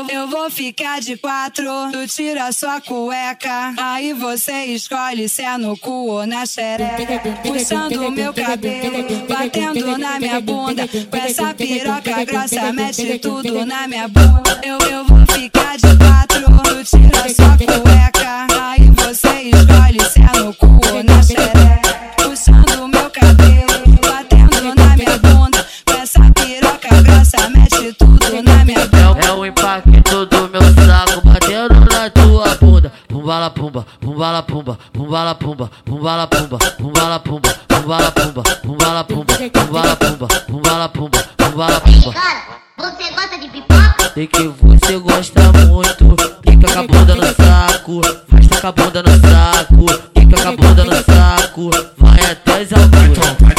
eu, eu vou ficar de quatro. Tu tira sua cueca. Aí você escolhe se é no cu ou na xereca. Puxando meu cabelo, batendo na minha bunda. Com essa piroca grossa, mete tudo na minha bunda. Eu, eu vou ficar de quatro. Tu tira sua cueca. Pumbala pumba, pumbala pumba, pumbala pumba, pumbala pumba, pumbala pumba, pumbala pumba, pumbala pumba, pumbala pumba, pumbala pumba, pumbala pumba. Cara, você gosta de pipoca? Sei que você gosta muito. Fica com a bunda no saco, arrasta com a bunda no saco. Fica com a bunda no saco, vai até as alturas.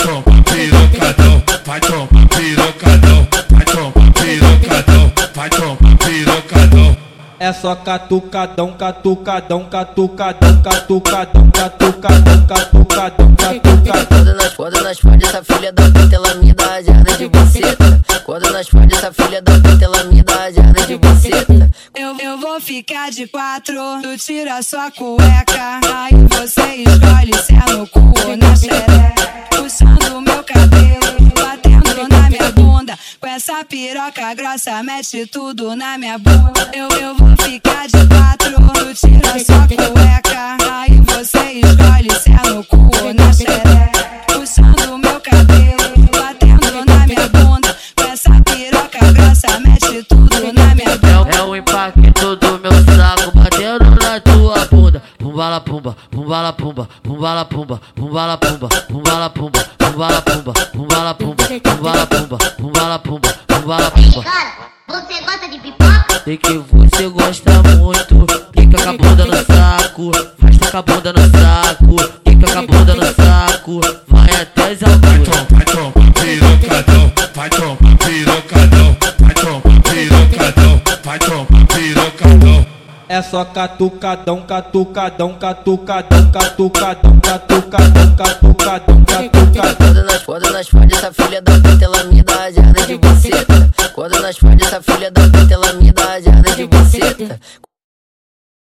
É só catucadão, catucadão, catucadão, catucadão, catucadão, catucadão, catucadão. Quando nós, faz essa filha da puta, ela me dá rajada de buceta. Quando nós faz essa filha da puta, ela me dá rajada de buceta. Eu, eu vou ficar de quatro, tu tira sua cueca. Aí você escolhe se é no cu ou na xereca. Puxando meu cabelo, batendo na minha bunda. Com essa piroca grossa, mete tudo na minha bunda. Eu, eu vou ficar de quatro, tu tira sua cueca. Aí você escolhe se é no cu ou na xereca. Puxando meu cabelo, batendo na minha bunda. Com essa piroca grossa, mete tudo na minha bunda. É o impacto do meu saco batendo na tua bunda. Pumbala pumba, pumbala pumba, pumbala pumba, pumbala pumba, pumbala pumba, pumbala pumba, pumbala pumba, pumbala pumba, pumbala pumba, pumbala pumba. Sei que você gosta muito. Fica com a bunda no saco, arrasta com a bunda no saco. Fica com a bunda no saco, vai até as Vai alturas. vai tomar pirocadão, vai tomar pirocadão, vai tomar pirocadão, vai tomar pirocadão. É só catucadão, catucadão, catucadão, catucadão, catucadão, catucadão, catucadão. Quando nós, faz essa filha da puta, ela me dá rajada de buceta. Quando nós faz essa filha da puta, 네.